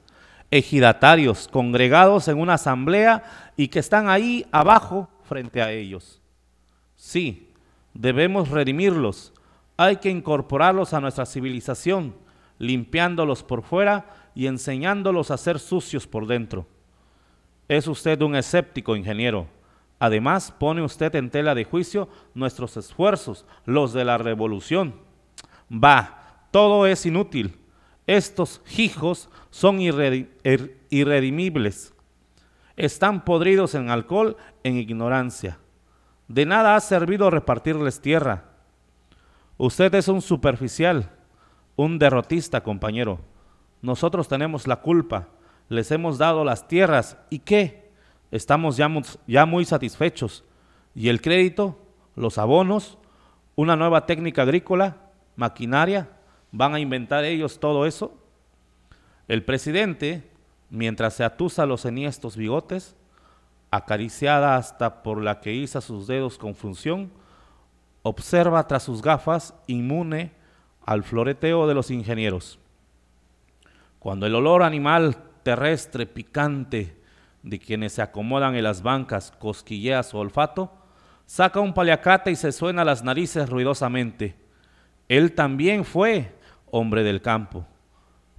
ejidatarios congregados en una asamblea y que están ahí abajo frente a ellos. Sí, debemos redimirlos, hay que incorporarlos a nuestra civilización, limpiándolos por fuera y enseñándolos a ser sucios por dentro. Es usted un escéptico, ingeniero. Además, pone usted en tela de juicio nuestros esfuerzos, los de la revolución. Va, todo es inútil. Estos hijos son irredimibles. Están podridos en alcohol, en ignorancia. De nada ha servido repartirles tierra. Usted es un superficial, un derrotista, compañero. Nosotros tenemos la culpa. Les hemos dado las tierras. ¿Y qué? Estamos ya, ya muy satisfechos. ¿Y el crédito? ¿Los abonos? ¿Una nueva técnica agrícola? ¿Maquinaria? ¿Van a inventar ellos todo eso? El presidente, mientras se atusa los enhiestos bigotes, acariciada hasta por la que iza sus dedos con función, observa tras sus gafas inmune al floreteo de los ingenieros. Cuando el olor animal terrestre picante de quienes se acomodan en las bancas cosquillea su olfato, saca un paliacate y se suena las narices ruidosamente. Él también fue hombre del campo,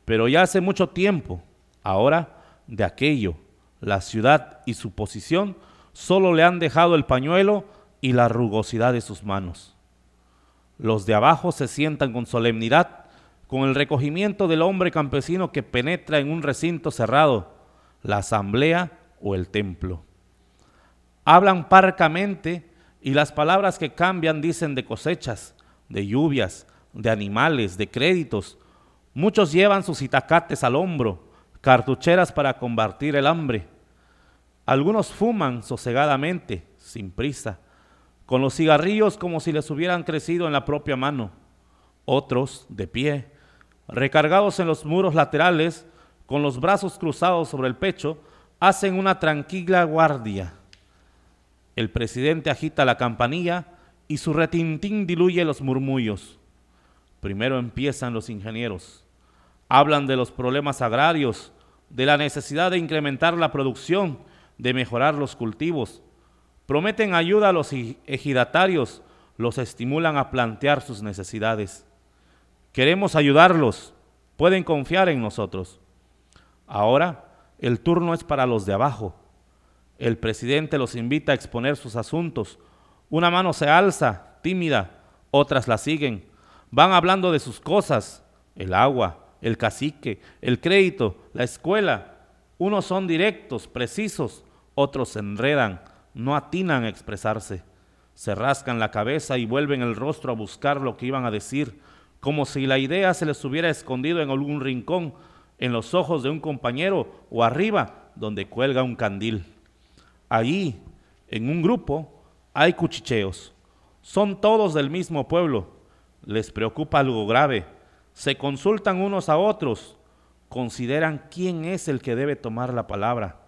pero ya hace mucho tiempo, ahora de aquello, la ciudad y su posición solo le han dejado el pañuelo y la rugosidad de sus manos. Los de abajo se sientan con solemnidad, con el recogimiento del hombre campesino que penetra en un recinto cerrado, la asamblea o el templo. Hablan parcamente y las palabras que cambian dicen de cosechas, de lluvias, de animales, de créditos. Muchos llevan sus itacates al hombro, cartucheras para combatir el hambre. Algunos fuman sosegadamente, sin prisa, con los cigarrillos como si les hubieran crecido en la propia mano. Otros, de pie, recargados en los muros laterales, con los brazos cruzados sobre el pecho, hacen una tranquila guardia. El presidente agita la campanilla y su retintín diluye los murmullos. Primero empiezan los ingenieros. Hablan de los problemas agrarios, de la necesidad de incrementar la producción, de mejorar los cultivos. Prometen ayuda a los ejidatarios, los estimulan a plantear sus necesidades. Queremos ayudarlos, pueden confiar en nosotros. Ahora el turno es para los de abajo. El presidente los invita a exponer sus asuntos. Una mano se alza, tímida, otras la siguen. Van hablando de sus cosas, el agua, el cacique, el crédito, la escuela. Unos son directos, precisos, otros se enredan, no atinan a expresarse. Se rascan la cabeza y vuelven el rostro a buscar lo que iban a decir, como si la idea se les hubiera escondido en algún rincón, en los ojos de un compañero o arriba, donde cuelga un candil. Allí, en un grupo, hay cuchicheos. Son todos del mismo pueblo. Les preocupa algo grave. Se consultan unos a otros. Consideran quién es el que debe tomar la palabra.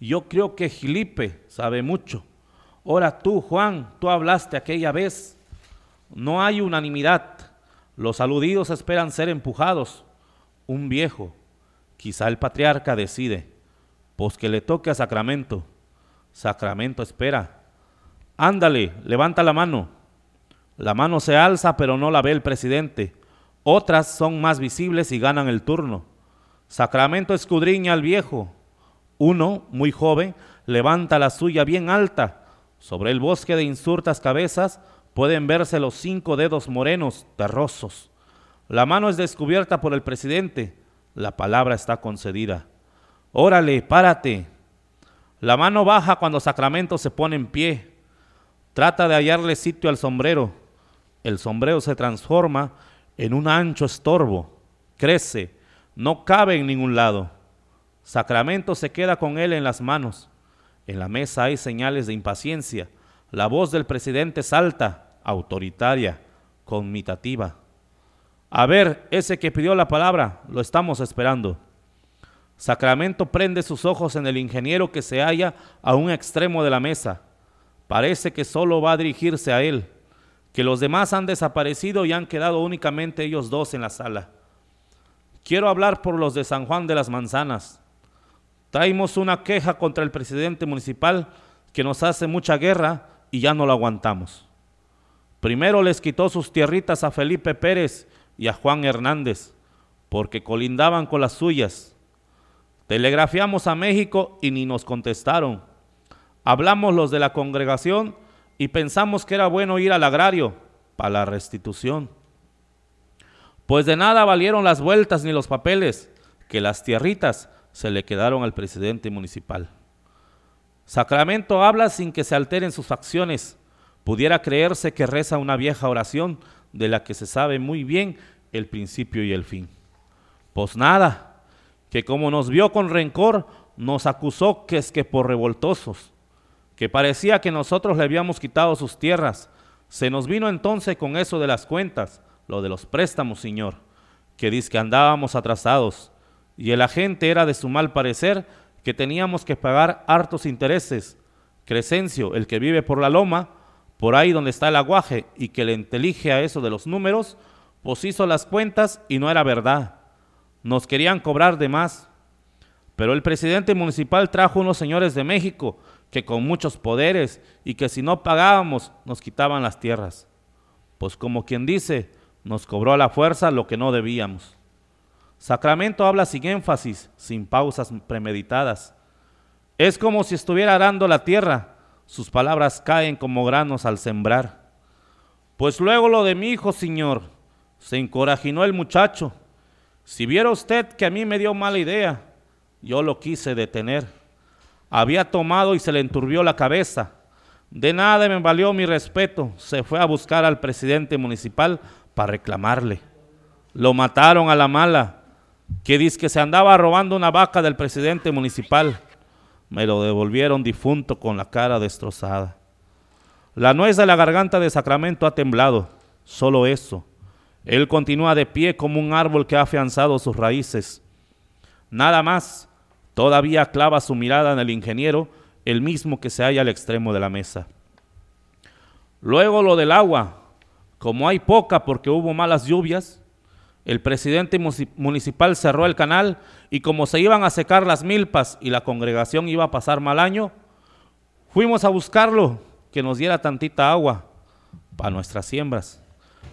Yo creo que Filipe sabe mucho. Ahora tú, Juan, tú hablaste aquella vez. No hay unanimidad. Los aludidos esperan ser empujados. Un viejo, quizá el patriarca decide, pues que le toque a Sacramento. Sacramento espera. Ándale, levanta la mano. La mano se alza, pero no la ve el presidente. Otras son más visibles y ganan el turno. Sacramento escudriña al viejo. Uno, muy joven, levanta la suya bien alta. Sobre el bosque de insurtas cabezas pueden verse los cinco dedos morenos, terrosos. La mano es descubierta por el presidente. La palabra está concedida. Órale, párate. La mano baja cuando Sacramento se pone en pie. Trata de hallarle sitio al sombrero. El sombrero se transforma en un ancho estorbo. Crece. No cabe en ningún lado. Sacramento se queda con él en las manos. En la mesa hay señales de impaciencia. La voz del presidente salta, autoritaria, conmitativa. A ver, ese que pidió la palabra, lo estamos esperando. Sacramento prende sus ojos en el ingeniero que se halla a un extremo de la mesa. Parece que solo va a dirigirse a él, que los demás han desaparecido y han quedado únicamente ellos dos en la sala. Quiero hablar por los de San Juan de las Manzanas. Traímos una queja contra el presidente municipal que nos hace mucha guerra y ya no lo aguantamos. Primero les quitó sus tierritas a Felipe Pérez y a Juan Hernández, porque colindaban con las suyas. Telegrafiamos a México y ni nos contestaron. Hablamos los de la congregación y pensamos que era bueno ir al agrario para la restitución. Pues de nada valieron las vueltas ni los papeles, que las tierritas se le quedaron al presidente municipal. Sacramento habla sin que se alteren sus facciones. Pudiera creerse que reza una vieja oración de la que se sabe muy bien el principio y el fin. Pues nada, que como nos vio con rencor, nos acusó que es que por revoltosos, que parecía que nosotros le habíamos quitado sus tierras. Se nos vino entonces con eso de las cuentas, lo de los préstamos, señor, que dice que andábamos atrasados y el agente era de su mal parecer que teníamos que pagar hartos intereses. Crescencio, el que vive por la loma, por ahí donde está el aguaje y que le intelige a eso de los números, pues hizo las cuentas y no era verdad. Nos querían cobrar de más. Pero el presidente municipal trajo unos señores de México que con muchos poderes y que si no pagábamos nos quitaban las tierras. Pues como quien dice, nos cobró a la fuerza lo que no debíamos. Sacramento habla sin énfasis, sin pausas premeditadas. Es como si estuviera arando la tierra. Sus palabras caen como granos al sembrar. Pues luego lo de mi hijo, señor, se encorajinó el muchacho. Si viera usted que a mí me dio mala idea, yo lo quise detener. Había tomado y se le enturbió la cabeza. De nada me valió mi respeto. Se fue a buscar al presidente municipal para reclamarle. Lo mataron a la mala. Que dice que se andaba robando una vaca del presidente municipal. Me lo devolvieron difunto con la cara destrozada. La nuez de la garganta de Sacramento ha temblado. Solo eso. Él continúa de pie como un árbol que ha afianzado sus raíces. Nada más. Todavía clava su mirada en el ingeniero, el mismo que se halla al extremo de la mesa. Luego lo del agua. Como hay poca porque hubo malas lluvias, el presidente municipal cerró el canal y como se iban a secar las milpas y la congregación iba a pasar mal año, fuimos a buscarlo, que nos diera tantita agua para nuestras siembras.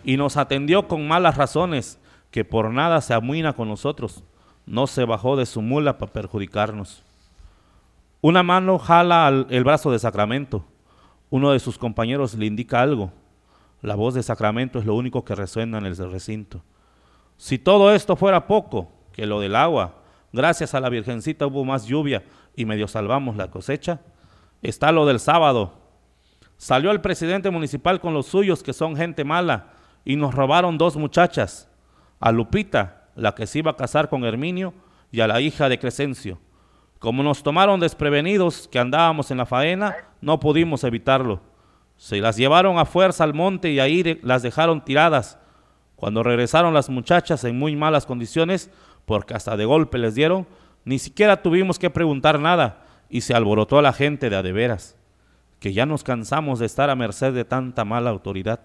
Y nos atendió con malas razones, que por nada se amuina con nosotros. No se bajó de su mula para perjudicarnos. Una mano jala el brazo de Sacramento. Uno de sus compañeros le indica algo. La voz de Sacramento es lo único que resuena en el recinto. Si todo esto fuera poco, que lo del agua, gracias a la Virgencita hubo más lluvia y medio salvamos la cosecha, está lo del sábado. Salió el presidente municipal con los suyos, que son gente mala, y nos robaron dos muchachas, a Lupita, la que se iba a casar con Herminio, y a la hija de Crescencio. Como nos tomaron desprevenidos que andábamos en la faena, no pudimos evitarlo. Se las llevaron a fuerza al monte y ahí las dejaron tiradas cuando regresaron las muchachas en muy malas condiciones, porque hasta de golpe les dieron, ni siquiera tuvimos que preguntar nada y se alborotó la gente de a de veras, que ya nos cansamos de estar a merced de tanta mala autoridad.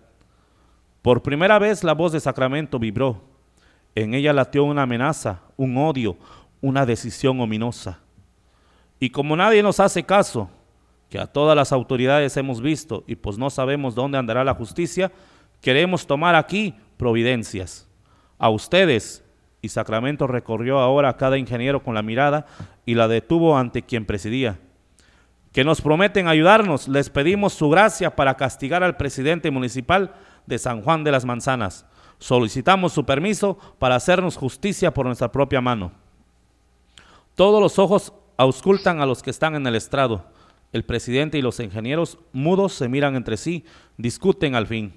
Por primera vez la voz de Sacramento vibró. En ella latió una amenaza, un odio, una decisión ominosa. Y como nadie nos hace caso, que a todas las autoridades hemos visto y pues no sabemos dónde andará la justicia, queremos tomar aquí providencias. A ustedes, y Sacramento recorrió ahora a cada ingeniero con la mirada y la detuvo ante quien presidía. Que nos prometen ayudarnos, les pedimos su gracia para castigar al presidente municipal de San Juan de las Manzanas. Solicitamos su permiso para hacernos justicia por nuestra propia mano. Todos los ojos auscultan a los que están en el estrado. El presidente y los ingenieros mudos se miran entre sí, discuten al fin.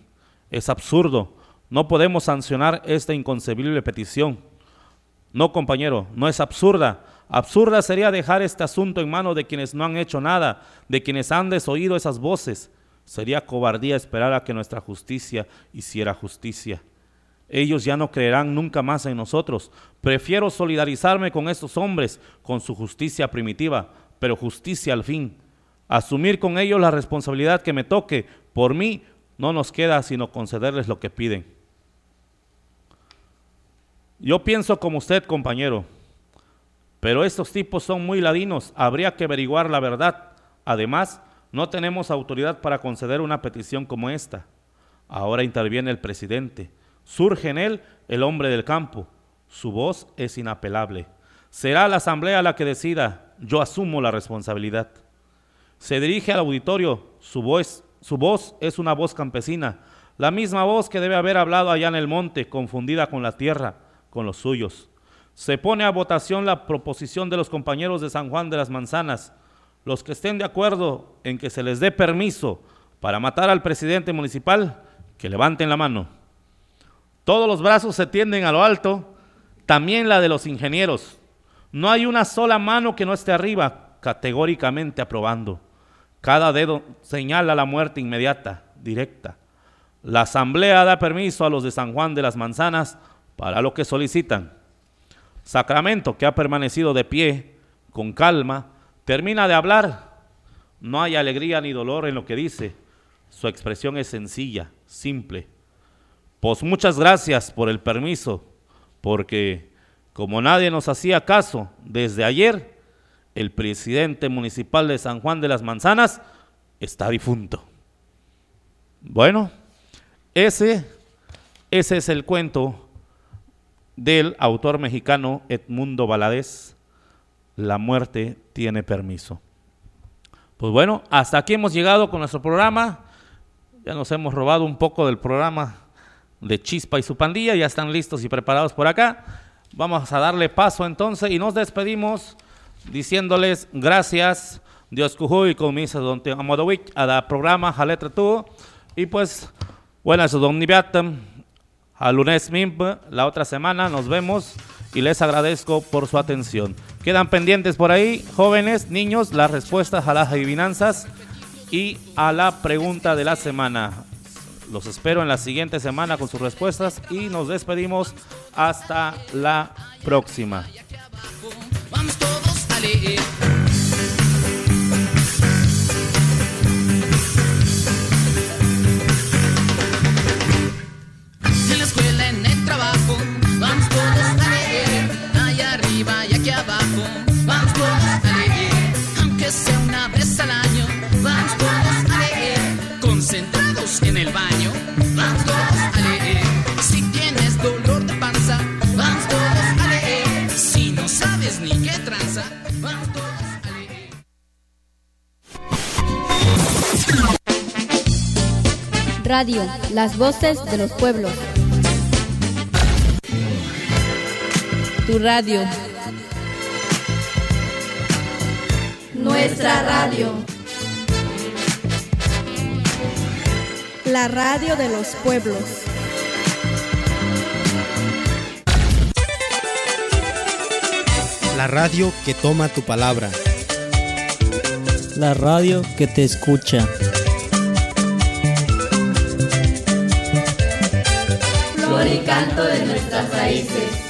Es absurdo. No podemos sancionar esta inconcebible petición. No, compañero, no es absurda. Absurda sería dejar este asunto en manos de quienes no han hecho nada, de quienes han desoído esas voces. Sería cobardía esperar a que nuestra justicia hiciera justicia. Ellos ya no creerán nunca más en nosotros. Prefiero solidarizarme con estos hombres, con su justicia primitiva, pero justicia al fin. Asumir con ellos la responsabilidad que me toque. Por mí no nos queda sino concederles lo que piden. Yo pienso como usted, compañero, pero estos tipos son muy ladinos, habría que averiguar la verdad. Además, no tenemos autoridad para conceder una petición como esta. Ahora interviene el presidente. Surge en él el hombre del campo. Su voz es inapelable. Será la asamblea la que decida. Yo asumo la responsabilidad. Se dirige al auditorio. Su voz, su voz es una voz campesina. La misma voz que debe haber hablado allá en el monte, confundida con la tierra con los suyos. Se pone a votación la proposición de los compañeros de San Juan de las Manzanas. Los que estén de acuerdo en que se les dé permiso para matar al presidente municipal, que levanten la mano. Todos los brazos se tienden a lo alto, también la de los ingenieros. No hay una sola mano que no esté arriba, categóricamente aprobando. Cada dedo señala la muerte inmediata, directa. La asamblea da permiso a los de San Juan de las Manzanas para lo que solicitan. Sacramento, que ha permanecido de pie, con calma, termina de hablar. No hay alegría ni dolor en lo que dice. Su expresión es sencilla, simple. Pues muchas gracias por el permiso, porque como nadie nos hacía caso desde ayer, el presidente municipal de San Juan de las Manzanas está difunto. Bueno, ese, ese es el cuento del autor mexicano Edmundo Valadez, La muerte tiene permiso. Pues bueno, hasta aquí hemos llegado con nuestro programa. Ya nos hemos robado un poco del programa de Chispa y su pandilla. Ya están listos y preparados por acá. Vamos a darle paso entonces y nos despedimos diciéndoles gracias. Dios cujuy con misa don te amodowich a da programa a letra tu y pues buenas don nibiatam a lunes mimp la otra semana nos vemos y les agradezco por su atención. Quedan pendientes por ahí, jóvenes, niños, las respuestas a las adivinanzas y a la pregunta de la semana. Los espero en la siguiente semana con sus respuestas y nos despedimos hasta la próxima. Sea una vez al año, vamos todos a leer. Concentrados en el baño, vamos todos a leer. Si tienes dolor de panza, vamos todos a leer. Si no sabes ni qué tranza, vamos todos a leer. Radio, las voces de los pueblos. Tu radio. Nuestra radio. La radio de los pueblos. La radio que toma tu palabra. La radio que te escucha. Flor y canto de nuestras raíces.